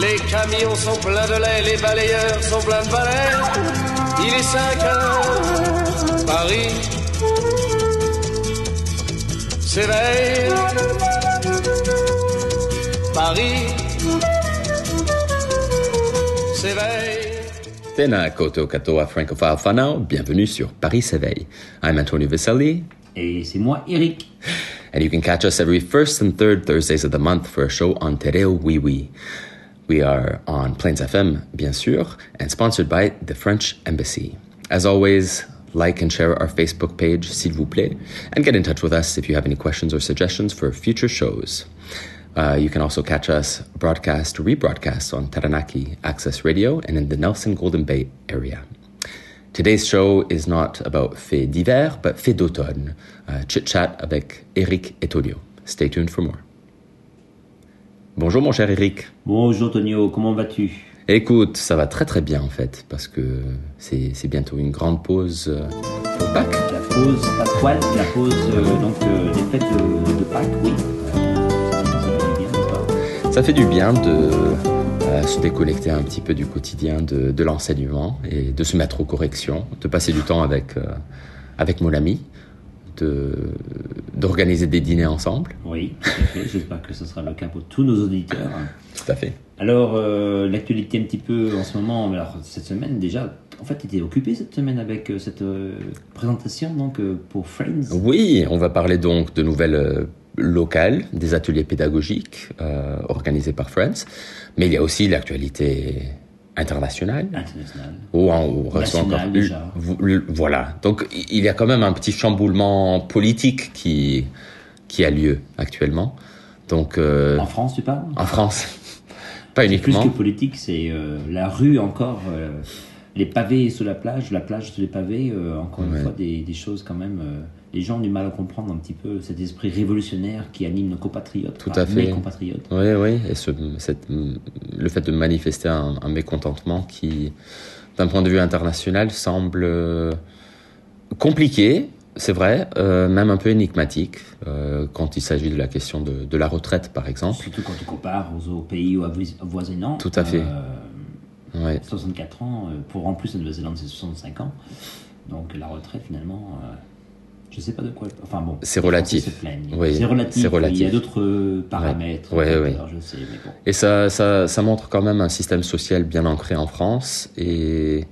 Les camions sont pleins de lait, les balayeurs sont pleins de balais. Il est 5 heures, Paris s'éveille. Paris s'éveille. Tēnā koutou katoa francophile whanau, bienvenue sur Paris s'éveille. I'm Antonio Viselli, Et c'est moi, Eric. and you can catch us every first and third Thursdays of the month for a show on Te Reo Oui Oui. We are on Plains FM, bien sûr, and sponsored by the French Embassy. As always, like and share our Facebook page, s'il vous plaît, and get in touch with us if you have any questions or suggestions for future shows. Uh, you can also catch us broadcast, rebroadcast on Taranaki Access Radio and in the Nelson Golden Bay area. Today's show is not about faits d'hiver, but faits d'automne. Uh, chit chat avec Eric et Tonio. Stay tuned for more. Bonjour mon cher Eric. Bonjour Tonio, comment vas-tu? Écoute, ça va très très bien en fait, parce que c'est bientôt une grande pause euh, pour Pâques. La pause pasquale, la pause euh, donc euh, des fêtes de, de Pâques, oui. Ça fait du bien, de euh, se déconnecter un petit peu du quotidien de, de l'enseignement et de se mettre aux corrections, de passer du temps avec, avec mon ami, de- d'organiser des dîners ensemble. Oui, tout à fait. J'espère que ce sera le cas pour tous nos auditeurs. Tout à fait. Alors, euh, l'actualité un petit peu en ce moment, alors cette semaine déjà, en fait, tu étais occupé cette semaine avec euh, cette euh, présentation donc pour Friends. Oui, on va parler donc de nouvelles locales, des ateliers pédagogiques organisés par Friends, mais il y a aussi l'actualité internationale. International. où on reçoit encore déjà. Voilà. Donc il y a quand même un petit chamboulement politique qui, qui a lieu actuellement. Donc euh, En France, tu parles? en France, pas C'est Plus uniquement. que politique, c'est euh, la rue encore, euh, les pavés sous la plage, la plage sous les pavés, encore Ouais. une fois des, des choses quand même. Les gens ont du mal à comprendre un petit peu cet esprit révolutionnaire qui anime nos compatriotes. Tout à fait. Mes compatriotes. Oui, oui. Et ce, cette- le fait de manifester un, un mécontentement qui, d'un point de vue international, semble euh, compliqué. C'est vrai, euh, même un peu énigmatique, euh, quand il s'agit de la question de, de la retraite, par exemple. Surtout quand tu compares aux, aux pays avois- avoisinants. Tout à fait. Euh, Ouais. 64 ans, pour en plus la Nouvelle-Zélande c'est 65 ans. Donc la retraite finalement, je sais pas de quoi. Enfin bon. C'est relatif. Oui, c'est relatif. Il y a d'autres euh, paramètres. Ouais, ouais. Je sais, mais bon. Et ça, ça, ça montre quand même un système social bien ancré en France. Et,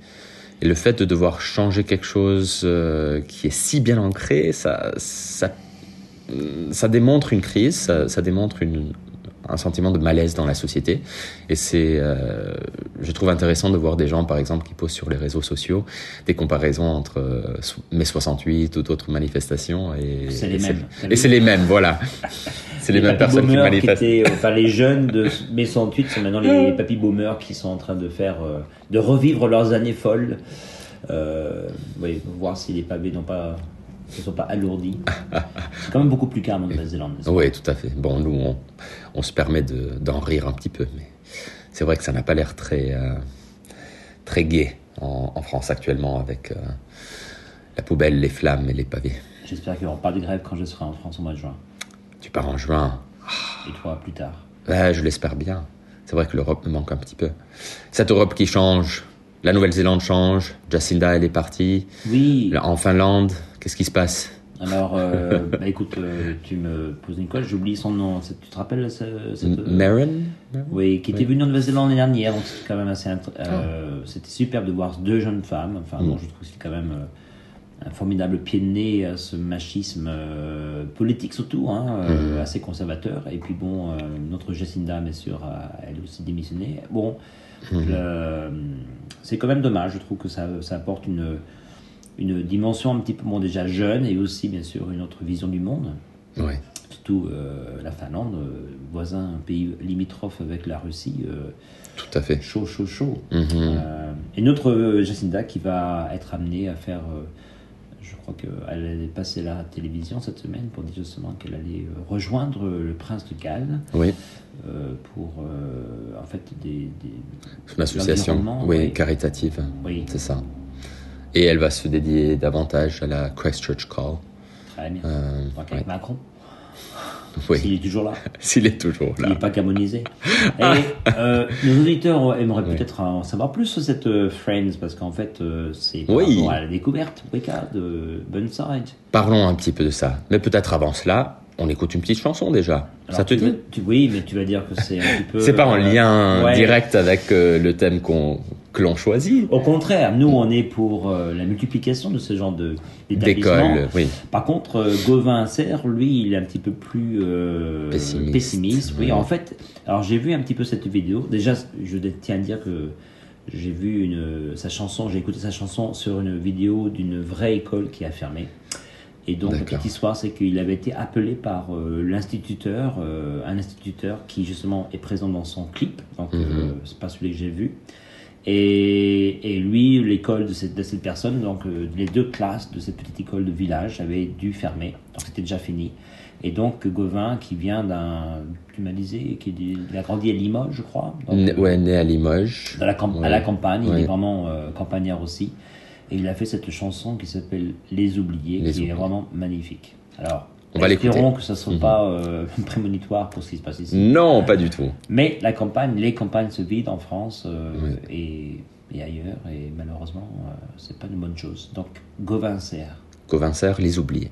et le fait de devoir changer quelque chose euh, qui est si bien ancré, ça, ça, ça démontre une crise, ça, ça démontre une, un sentiment de malaise dans la société. Et c'est, euh, je trouve intéressant de voir des gens, par exemple, qui posent sur les réseaux sociaux des comparaisons entre euh, mai 68 ou d'autres manifestations. Et C'est les mêmes. Et c'est les mêmes, voilà. C'est les, mêmes personnes qui manifestent. étaient, euh, enfin, les jeunes de mai 68 sont maintenant les papy boomers qui sont en train de faire, euh, de revivre leurs années folles. Euh, oui, voir si les pavés n'ont pas, ne sont pas alourdis. C'est quand même beaucoup plus calme en Nouvelle-Zélande. Oui, tout à fait. Bon, nous, on, on se permet de- d'en rire un petit peu, mais c'est vrai que ça n'a pas l'air très, euh, très gai en, en France actuellement avec euh, la poubelle, les flammes et les pavés. J'espère qu'il n'y aura pas de grève quand je serai en France au mois de juin. Tu pars en juin. Et toi, plus tard. Ouais, je l'espère bien. C'est vrai que l'Europe me manque un petit peu. Cette Europe qui change. La Nouvelle-Zélande change. Jacinda, elle est partie. Oui. Là, En Finlande, qu'est-ce qui se passe? Alors, euh, bah, écoute, euh, tu me poses une colle, j'oublie son nom. Tu te rappelles ce- cette... M- Maren Oui, qui était venue en Nouvelle-Zélande l'année dernière, donc c'était quand même assez. euh, C'était superbe de voir deux jeunes femmes. Enfin, bon, je trouve que c'est quand même euh, un formidable pied de nez à ce machisme euh, politique, surtout, hein, euh, assez conservateur. Et puis, bon, euh, notre Jacinda, bien sûr, a elle aussi démissionné. Bon, le- c'est quand même dommage, je trouve que ça, ça apporte une, une dimension un petit peu, bon, déjà jeune, et aussi, bien sûr, une autre vision du monde surtout euh, la Finlande, euh, voisin, un pays limitrophe avec la Russie. euh, Tout à fait. chaud, chaud, chaud. Mhm. Euh, et notre euh, Jacinda qui va être amenée à faire. Je crois qu'elle allait passer la télévision cette semaine pour dire justement qu'elle allait euh, rejoindre le prince de Galles Oui, euh, pour euh, en fait des. des- une association oui, oui. caritative. Oui. C'est ça. Et elle va se dédier davantage à la Christchurch Call. Très bien. Euh, Donc avec ouais. Macron, Oui, s'il est toujours là. s'il est toujours Il là. n'est pas gamonisé. Et euh, nos auditeurs aimeraient peut-être en savoir plus sur cette euh, Friends, parce qu'en fait, euh, c'est par Oui. rapport à la découverte, Wicca, de Burnside. Parlons un petit peu de ça. Mais peut-être avant cela, on écoute une petite chanson déjà. Alors, ça te dit tu- Oui, mais tu vas dire que c'est un petit peu. C'est pas en lien ouais. direct avec le thème qu'on que l'on choisit. Au contraire, nous, on est pour euh, la multiplication de ce genre de d'établissements. D'école, oui. Par contre, euh, Gauvin Serre, lui, il est un petit peu plus euh, Pessimiste. Oui, Ouais. en fait, alors j'ai vu un petit peu cette vidéo. Déjà, je tiens à dire que j'ai vu une, sa chanson, j'ai écouté sa chanson sur une vidéo d'une vraie école qui a fermé. Et donc, la petite histoire, c'est qu'il avait été appelé par euh, l'instituteur, euh, un instituteur qui justement est présent dans son clip. Donc, Mhm. euh, c'est pas celui que j'ai vu. Et, et lui, l'école de cette, de cette personne, donc euh, les deux classes de cette petite école de village avaient dû fermer. Donc c'était déjà fini. Et donc Gauvin, qui vient d'un, tu m'as dit, qui il a grandi à Limoges, je crois. Donc, Né- ouais, né à Limoges. dans la camp- Ouais. à la campagne, il est vraiment euh, campagnard aussi. Et il a fait cette chanson qui s'appelle Les Oubliés, Les qui Oubliés. est vraiment magnifique. Alors, On va l'écouter. que ça ne soit Mhm. pas euh, prémonitoire pour ce qui se passe ici. Non, pas du tout. Mais la campagne, les campagnes se vident en France euh, Oui. et, et ailleurs, et malheureusement, euh, c'est pas une bonne chose. Donc, Gauvin Serre. Covinceur, les oubliés.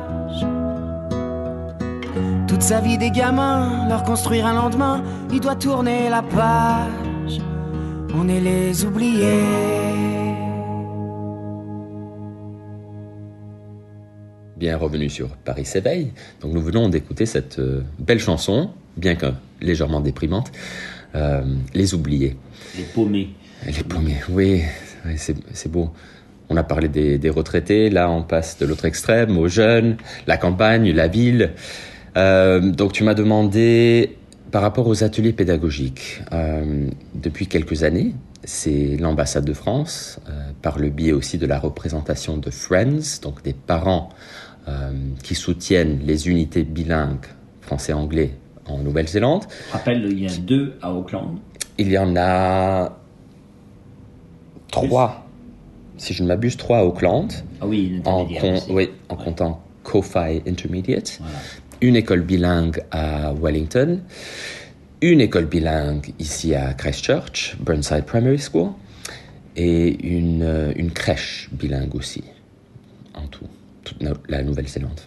Toute sa vie des gamins, leur construire un lendemain, il doit tourner la page. On est les oubliés. Bien revenu sur Paris s'éveille. Donc nous venons d'écouter cette euh, belle chanson, bien que légèrement déprimante, euh, Les oubliés. Les paumés. Les paumés, oui, oui c'est beau. On a parlé des, des, retraités, là on passe de l'autre extrême aux jeunes, la campagne, la ville. Euh, donc tu m'as demandé par rapport aux ateliers pédagogiques. Euh, depuis quelques années, c'est l'ambassade de France, euh, par le biais aussi de la représentation de Friends, donc des parents qui soutiennent les unités bilingues français-anglais en Nouvelle-Zélande. Rappelle, il y en a deux à Auckland. Il y en a trois, si je ne m'abuse, trois à Auckland. Ah oui, en, oui, en comptant Ko-Fi Intermediate. Une école bilingue à Wellington. Une école bilingue ici à Christchurch, Burnside Primary School. Et une, euh, une crèche bilingue aussi, en tout la Nouvelle-Zélande.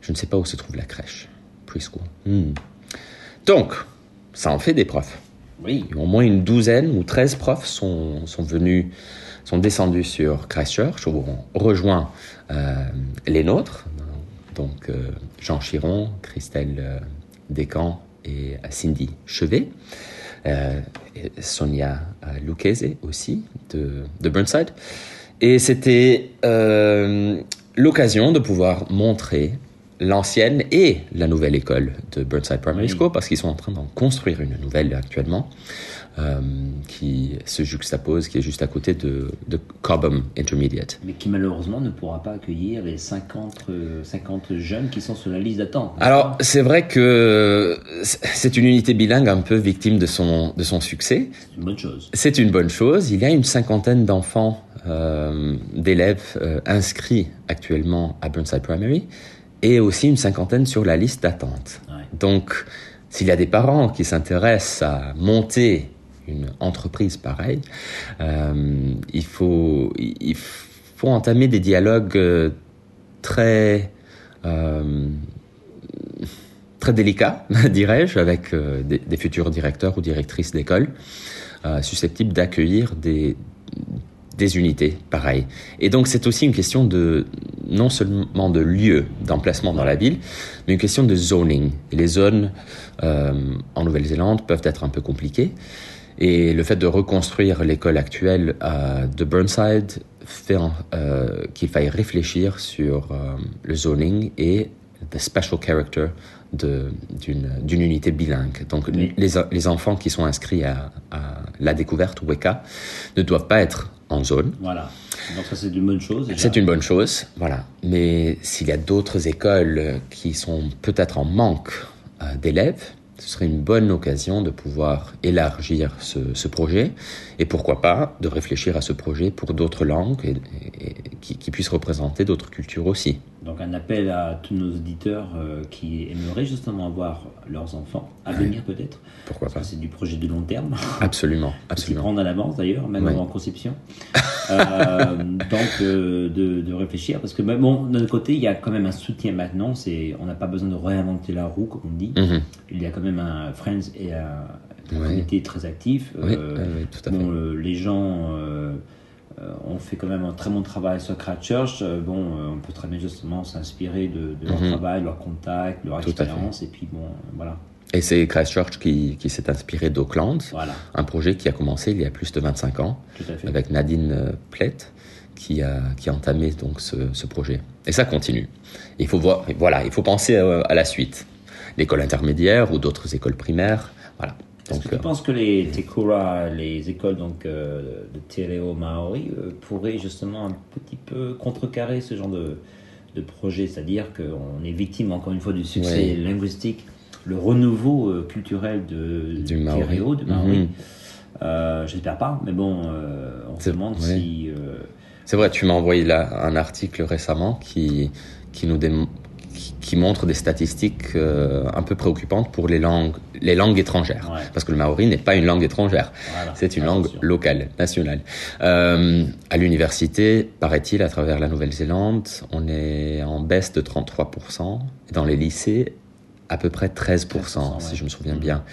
Je ne sais pas où se trouve la crèche, preschool. Hmm. Donc, ça en fait des profs. Oui. Au moins une douzaine ou treize profs sont, sont venus, sont descendus sur Christchurch ont rejoint euh, les nôtres. Donc, euh, Jean Chiron, Christelle euh, Descamps et Cindy Chevet. Sonia Lucchese aussi de, de Burnside. Et c'était l'occasion de pouvoir montrer l'ancienne et la nouvelle école de Burnside Primary School parce qu'ils sont en train d'en construire une nouvelle actuellement euh, qui se juxtapose, qui est juste à côté de, de, Cobham Intermediate. Mais qui malheureusement ne pourra pas accueillir les 50, 50 euh, jeunes qui sont sur la liste d'attente. Alors c'est vrai que c'est une unité bilingue un peu victime de son, de son succès. C'est une bonne chose. C'est une bonne chose. Il y a une cinquantaine d'enfants euh, d'élèves euh, inscrits actuellement à Burnside Primary et aussi une cinquantaine sur la liste d'attente. Donc, s'il y a des parents qui s'intéressent à monter une entreprise pareille, euh, il, faut, il faut entamer des dialogues euh, très, euh, très délicats, dirais-je, avec des, des, futurs directeurs ou directrices d'école, susceptibles d'accueillir des, des unités, pareil. Et donc c'est aussi une question de non seulement de lieu d'emplacement dans la ville, mais une question de zoning. Et les zones euh, en Nouvelle-Zélande peuvent être un peu compliquées. Et le fait de reconstruire l'école actuelle euh, de Burnside fait euh, qu'il faille réfléchir sur le zoning et the special character d'une unité bilingue. Donc les, les, enfants qui sont inscrits à, à la découverte, WECA, ne doivent pas être en zone. Voilà. Donc ça c'est une bonne chose. C'est une bonne chose, voilà. Mais s'il y a d'autres écoles qui sont peut-être en manque euh, d'élèves, ce serait une bonne occasion de pouvoir élargir ce, ce, projet et pourquoi pas de réfléchir à ce projet pour d'autres langues et, qui, qui, puissent représenter d'autres cultures aussi. Donc un appel à tous nos auditeurs euh, qui aimeraient justement avoir leurs enfants à venir peut-être. Pourquoi pas C'est du projet de long terme. Absolument, absolument. prendre à l'avance d'ailleurs, même en conception. euh, donc euh, de, de, réfléchir parce que bon, de notre côté, il y a quand même un soutien maintenant. C'est on n'a pas besoin de réinventer la roue comme on dit. Mm -hmm. Il y a quand même un Friends et un, un comité très actif. Oui, oui, tout à bon, fait. Euh, les gens euh, on fait quand même un très bon travail sur Christchurch. Bon, on peut très bien justement s'inspirer de, de, leur Mhm. travail, leur contact, leur Tout expérience, et puis bon, voilà. Et c'est Christchurch qui, qui s'est inspiré d'Auckland, Voilà, un projet qui a commencé il y a plus de 25 ans avec Nadine euh, Plett qui a, qui a entamé donc ce, ce projet. Et ça continue. Il faut voir, voilà, il faut penser à, à la suite. L'école intermédiaire ou d'autres écoles primaires, voilà. Est-ce que tu euh, penses que les Tekura, les écoles donc, euh, de Te Reo Maori, euh, pourraient justement un petit peu contrecarrer ce genre de, de projet? C'est-à-dire qu'on est victime, encore une fois, du succès linguistique, le renouveau euh, culturel de Du Maori. Reo, de Maori. Euh, J'espère pas, mais bon, on se demande si. C'est vrai, tu m'as envoyé là un article récemment qui, qui nous démontre qui, montre des statistiques euh, un peu préoccupantes pour les langues, les langues étrangères. Ouais. Parce que le maori n'est pas une langue étrangère. Voilà. C'est une Attention. langue locale, nationale. Euh, à l'université, paraît-il, à travers la Nouvelle-Zélande, on est en baisse de 33%. Et dans les lycées, à peu près 13%, 13%, si ouais. je me souviens bien.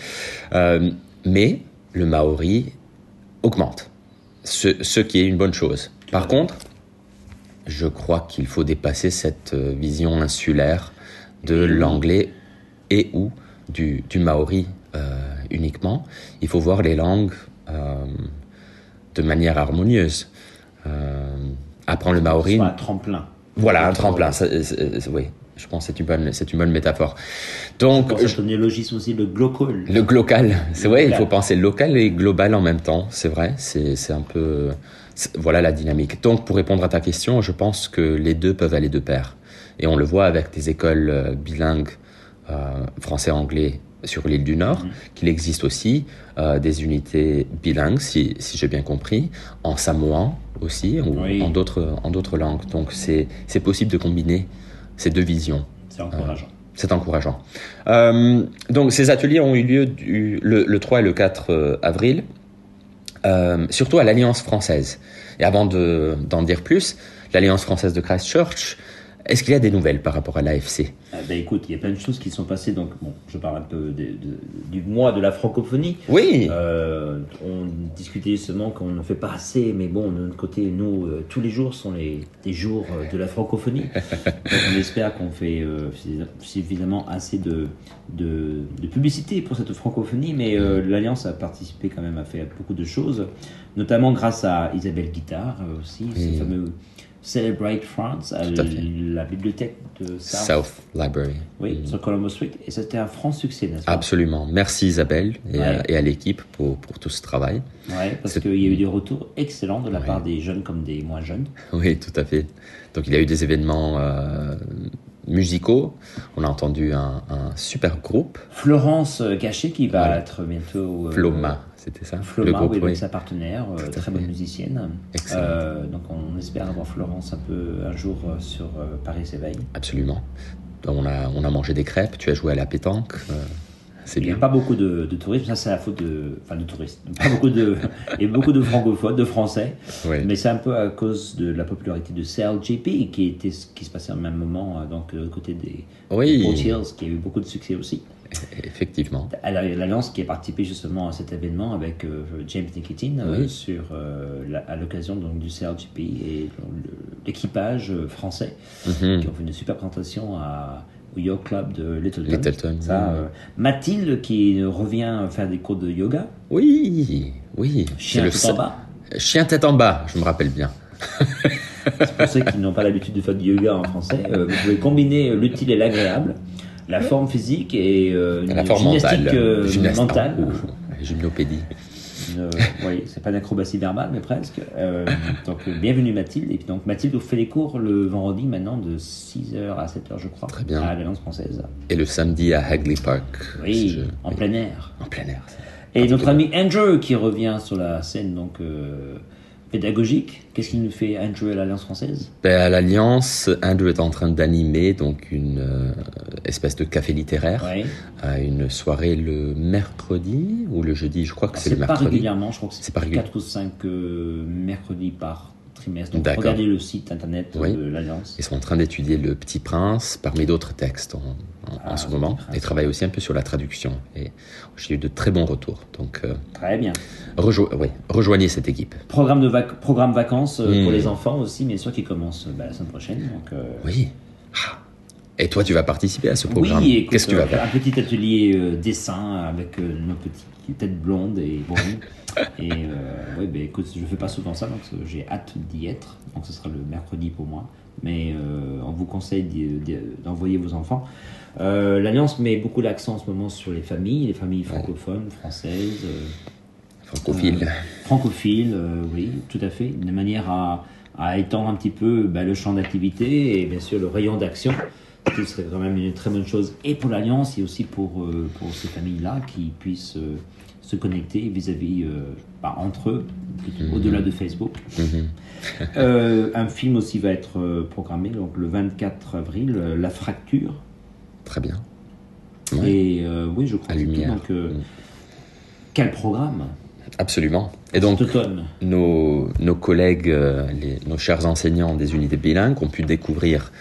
Euh, mais le maori augmente, ce, ce qui est une bonne chose. Par contre, je crois qu'il faut dépasser cette vision insulaire de l'anglais et ou du, du maori euh, uniquement. Il faut voir les langues euh, de manière harmonieuse. Euh, apprendre le maori, Soit un tremplin. voilà, un tremplin. ça- oui, je pense que c'est une bonne, c'est une bonne métaphore. Donc, je- néologisme aussi, le glocol. le local, c'est vrai, il faut penser local et global en même temps, c'est vrai, c'est c'est un peu... Voilà la dynamique. Donc, pour répondre à ta question, je pense que les deux peuvent aller de pair. Et on le voit avec des écoles euh, bilingues euh, français-anglais sur l'île du Nord, qu'il existe aussi euh, des unités bilingues, si, si j'ai bien compris, en samoan aussi, ou Oui. en d'autres langues. Donc, c'est possible de combiner ces deux visions. C'est encourageant. C'est encourageant. Euh, donc ces ateliers ont eu lieu du, le, le 3 et le 4 euh, avril, euh, surtout à l'Alliance française. Et avant de- d'en dire plus, l'Alliance française de Christchurch, est-ce qu'il y a des nouvelles par rapport à l'AFC Ah, ben, écoute, il y a plein de choses qui sont passées. Donc, bon, je parle un peu de- de- du mois de la francophonie. Oui, Euh, on discutait justement qu'on ne fait pas assez, mais bon, de notre côté, nous, euh, tous les jours sont les, jours euh, de la francophonie. Donc on espère qu'on fait suffisamment assez de, de, de publicité pour cette francophonie, mais euh, l'Alliance a participé quand même à faire beaucoup de choses, notamment grâce à Isabelle Guittard aussi, ce fameux Celebrate France, à, la bibliothèque de South, South Library. oui, sur Columbus Street, et c'était un franc succès, n'est-ce pas? Absolument. Merci Isabelle et, Ouais. et à l'équipe pour, pour tout ce travail. Ouais, parce qu'il y a eu des retours excellents de la Ouais. part des jeunes comme des moins jeunes. Oui, tout à fait. Donc il y a eu des événements euh, musicaux. On a entendu un, un super groupe, Florence euh, Gachet qui va Ouais. être bientôt... euh, Floma, c'était ça Floma, Le groupe, oui, avec oui. sa partenaire, euh, très bonne musicienne. Excellent. Euh, donc on espère avoir Florence un peu un jour euh, sur Paris s'éveille. Absolument. On a, on a mangé des crêpes, tu as joué à la pétanque. Euh, Il n'y a pas beaucoup de, de tourisme, ça c'est la faute de, enfin de touristes. Pas beaucoup de, il y a beaucoup de francophones, de français, Ouais. mais c'est un peu à cause de la popularité de CLGP qui était, qui se passait au même moment, euh, donc euh, côté des Oui. Qui a eu beaucoup de succès aussi. Effectivement. À la- L'Alliance qui a participé justement à cet événement avec euh, James Nikitin euh, Oui. sur, euh, la- à l'occasion donc, du CLGP et le- l'équipage euh, français Mhm. qui ont fait une super présentation à, au Yoga Club de Littleton. Littleton, Ça, oui. euh, Mathilde qui revient faire des cours de yoga. Oui, oui. Chien le sa- en bas. Chien tête en bas, je me rappelle bien. Pour ceux qui n'ont pas l'habitude de faire du yoga en français, euh, vous pouvez combiner l'utile et l'agréable, la forme physique et euh, une La forme gymnastique mentale. euh, Gymnastique. mentale. Ouh, gymnopédie. Euh, oui, c'est pas d'acrobatie verbale, mais presque. Euh, donc, euh, bienvenue Mathilde. Et puis, donc, Mathilde vous fait les cours le vendredi maintenant de 6h à 7h, je crois. Très bien. À l'Alliance française. Et le samedi à Hagley Park. Oui, si je- en oui. plein air. En plein air. Et notre ami Andrew qui revient sur la scène donc euh, pédagogique. Qu'est-ce qu'il nous fait Andrew à l'Alliance française? Ben, à l'Alliance, Andrew est en train d'animer donc une euh, espèce de café littéraire à une soirée le mercredi ou le jeudi, je crois que c'est le C'est pas mercredi. régulièrement, je crois que C'est c'est pas régulier. 4 ou 5 euh, mercredis par trimestre. Donc regardez le site internet Oui. de l'Alliance. Ils sont en train d'étudier Le Petit Prince parmi d'autres textes en, en- en Ah, ce moment et travaillent aussi un peu sur la traduction. Et j'ai eu de très bons retours. Donc euh, Très bien. rejo- oui, rejoignez cette équipe. Programme, de vac- programme vacances euh, pour Mm. les enfants aussi, bien sûr, qui commence euh, bah, la semaine prochaine. Donc, euh, Oui. Ah. Et toi, tu vas participer à ce programme. Oui, Qu'est-ce que tu vas euh, faire Un petit atelier euh, dessin avec euh, nos petites têtes blondes et brunes. et euh, ouais, ben, écoute, je fais pas souvent ça, donc j'ai hâte d'y être. Donc ce sera le mercredi pour moi. Mais on vous conseille d'envoyer vos enfants. L'Alliance met beaucoup l'accent en ce moment sur les familles, les familles francophones, françaises. euh, Francophile. euh, francophile, euh, oui, tout à fait, de manière à, à étendre un petit peu bah, le champ d'activité et bien sûr le rayon d'action, ce serait quand même une très bonne chose et pour l'Alliance et aussi pour, euh, pour ces familles-là qui puissent euh, se connecter vis-à-vis, euh, bah, entre eux, Mhm. au-delà de Facebook. Mhm. Un film aussi va être programmé donc le 24 avril, La Fracture. Très bien. Ouais. Et oui, je crois que tout. Donc, Mm. quel programme? Absolument. Et donc, nos, nos collègues, les- nos chers enseignants des unités bilingues ont pu découvrir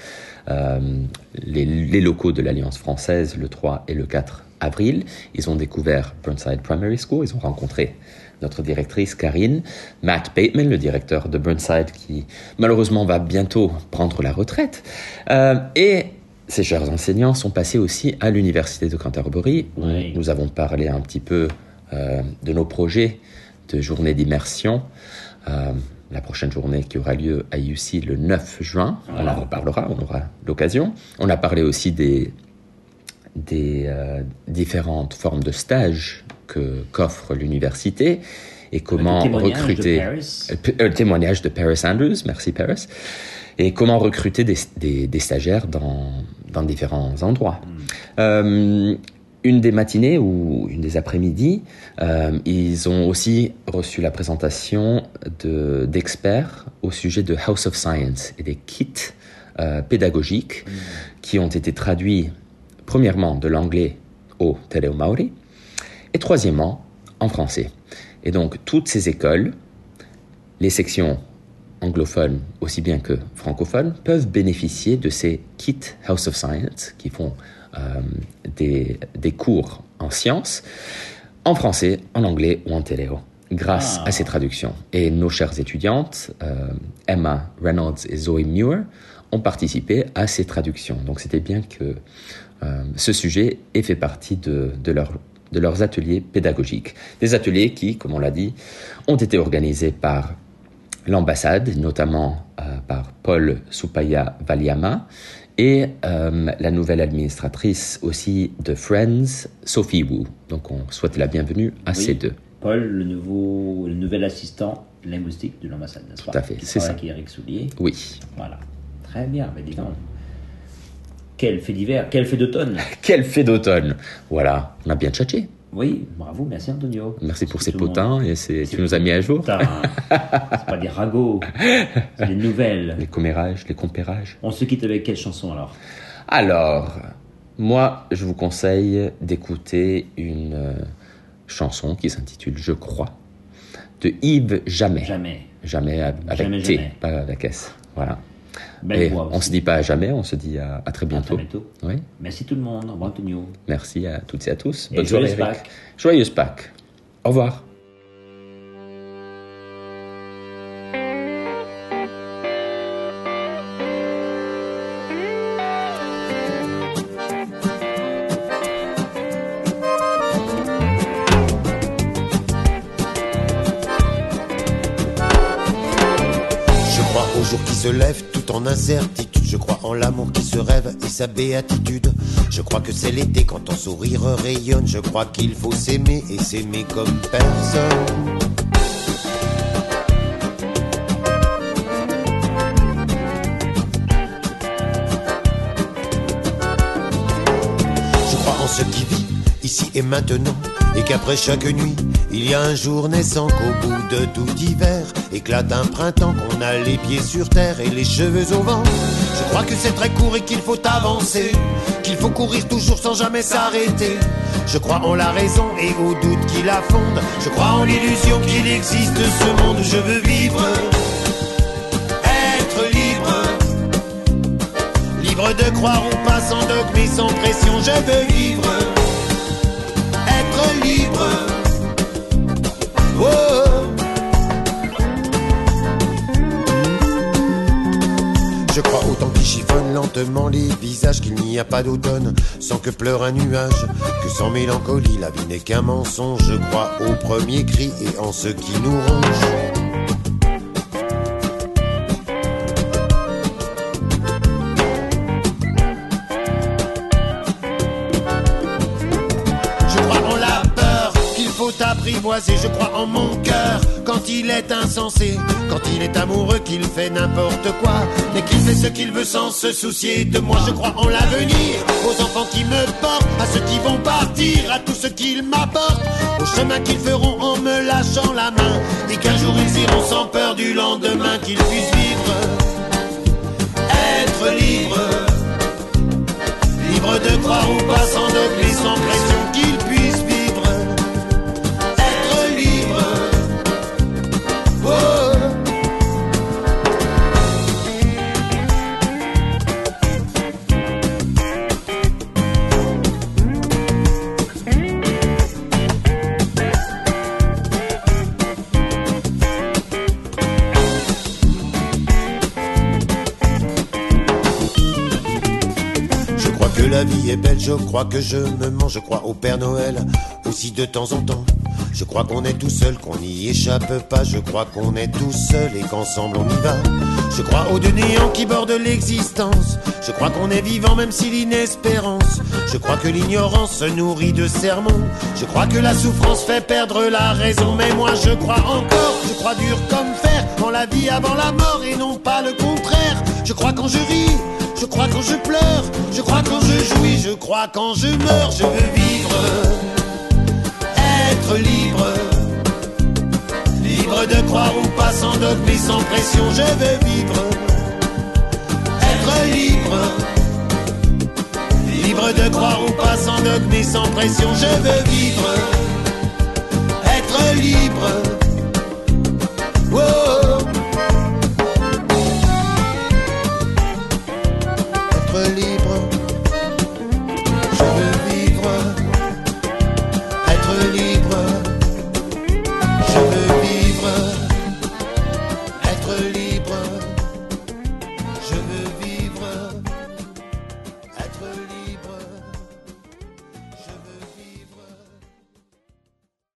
les, les locaux de l'Alliance française le 3 et le 4 avril. Ils ont découvert Burnside Primary School, ils ont rencontré notre directrice Karine, Matt Bateman, le directeur de Burnside, qui malheureusement va bientôt prendre la retraite, Euh, et ces chers enseignants sont passés aussi à l'université de Canterbury, où Oui. nous avons parlé un petit peu euh, de nos projets de journée d'immersion. Euh, la prochaine journée qui aura lieu à UC le 9 juin. On en reparlera, on aura l'occasion. On a parlé aussi des, des euh, différentes formes de stages que qu'offre l'université et comment Le recruter. Paris. Euh, euh, Le témoignage de Paris Andrews, merci Paris. Et comment recruter des, des- des stagiaires dans, dans différents endroits. Euh, une des matinées ou une des après-midi, euh, ils ont aussi reçu la présentation de- d'experts au sujet de House of Science et des kits euh, pédagogiques qui ont été traduits premièrement de l'anglais au Te Maori et troisièmement en français. Et donc toutes ces écoles, les sections anglophones aussi bien que francophones peuvent bénéficier de ces kits House of Science qui font des, des cours en sciences en français, en anglais ou en téléo grâce Ah. à ces traductions. Et nos chères étudiantes, euh, Emma Reynolds et Zoe Muir, ont participé à ces traductions. Donc c'était bien que euh, ce sujet ait fait partie de, de, leur, de leurs ateliers pédagogiques. Des ateliers qui, comme on l'a dit, ont été organisés par l'ambassade, notamment euh, par Paul Supaya Valiama, et euh, la nouvelle administratrice aussi de Friends, Sophie Wu. Donc on souhaite la bienvenue à Oui. ces deux. Paul, le, nouveau, le nouvel assistant linguistique de l'ambassade, n'est-ce Tout pas à fait, c'est ça. avec Eric Soulier. Oui. Voilà. Très bien, mais dis donc. Quel fait d'hiver, quel fait d'automne? Quel fait d'automne? Voilà, on a bien tchatché. Oui, bravo, merci Antonio. Merci pour ces potins et ces- tu nous as mis à jour. C'est pas des ragots, c'est des nouvelles. Les commérages, les compérages. On se quitte avec quelle chanson alors? Alors, moi, je vous conseille d'écouter une euh, chanson qui s'intitule Je crois de Yves Jamais. Jamais. Jamais avec Jamais, T, jamais. pas avec S. Voilà. Et on se dit pas à jamais, on se dit à, à très À bientôt. très bientôt. Oui. Merci tout le monde. Au revoir Antonio. Merci à toutes et à tous. Et Bonne soirée. joyeuse Eric. Pâques. Joyeuse Pâques. Au revoir. En incertitude. Je crois en l'amour qui se rêve et sa béatitude. Je crois que c'est l'été quand ton sourire rayonne. Je crois qu'il faut s'aimer et s'aimer comme personne. Je crois en ce qui vit ici et maintenant. Et qu'après chaque nuit, il y a un jour naissant qu'au bout de tout hiver éclate un printemps qu'on a les pieds sur terre et les cheveux au vent. Je crois que c'est très court et qu'il faut avancer, qu'il faut courir toujours sans jamais s'arrêter. Je crois en la raison et au doute qui la fonde. Je crois en l'illusion qu'il existe ce monde où je veux vivre. Être libre. Libre de croire ou pas sans dogme sans pression, je veux vivre. Je crois autant qui chiffonne lentement les visages qu'il n'y a pas d'automne sans que pleure un nuage, que sans mélancolie la vie n'est qu'un mensonge. Je crois au premier cri et en ce qui nous ronge. Je crois en mon cœur. Quand il est insensé, quand il est amoureux, qu'il fait n'importe quoi, mais qu'il fait ce qu'il veut sans se soucier de moi. Je crois en l'avenir, aux enfants qui me portent, à ceux qui vont partir, à tout ce qu'ils m'apportent, au chemin qu'ils feront en me lâchant la main, et qu'un jour ils iront sans peur du lendemain, qu'ils puissent vivre, être libre, libre de croire ou pas sans sans pression, qu'ils puissent je crois que je me mens, je crois au Père Noël, aussi de temps en temps. Je crois qu'on est tout seul, qu'on n'y échappe pas, je crois qu'on est tout seul et qu'ensemble on y va. Je crois aux deux néants qui bordent l'existence, je crois qu'on est vivant même si l'inespérance. Je crois que l'ignorance se nourrit de sermons, je crois que la souffrance fait perdre la raison, mais moi je crois encore, je crois dur comme fer, en la vie avant la mort et non pas le contraire. Je crois quand je ris, je crois quand je pleure, je crois quand crois quand je meurs, je veux vivre, être libre, libre de croire ou pas sans dogme et sans pression, je veux vivre, être libre, libre de croire ou pas sans dogme et sans pression, je veux vivre, être libre.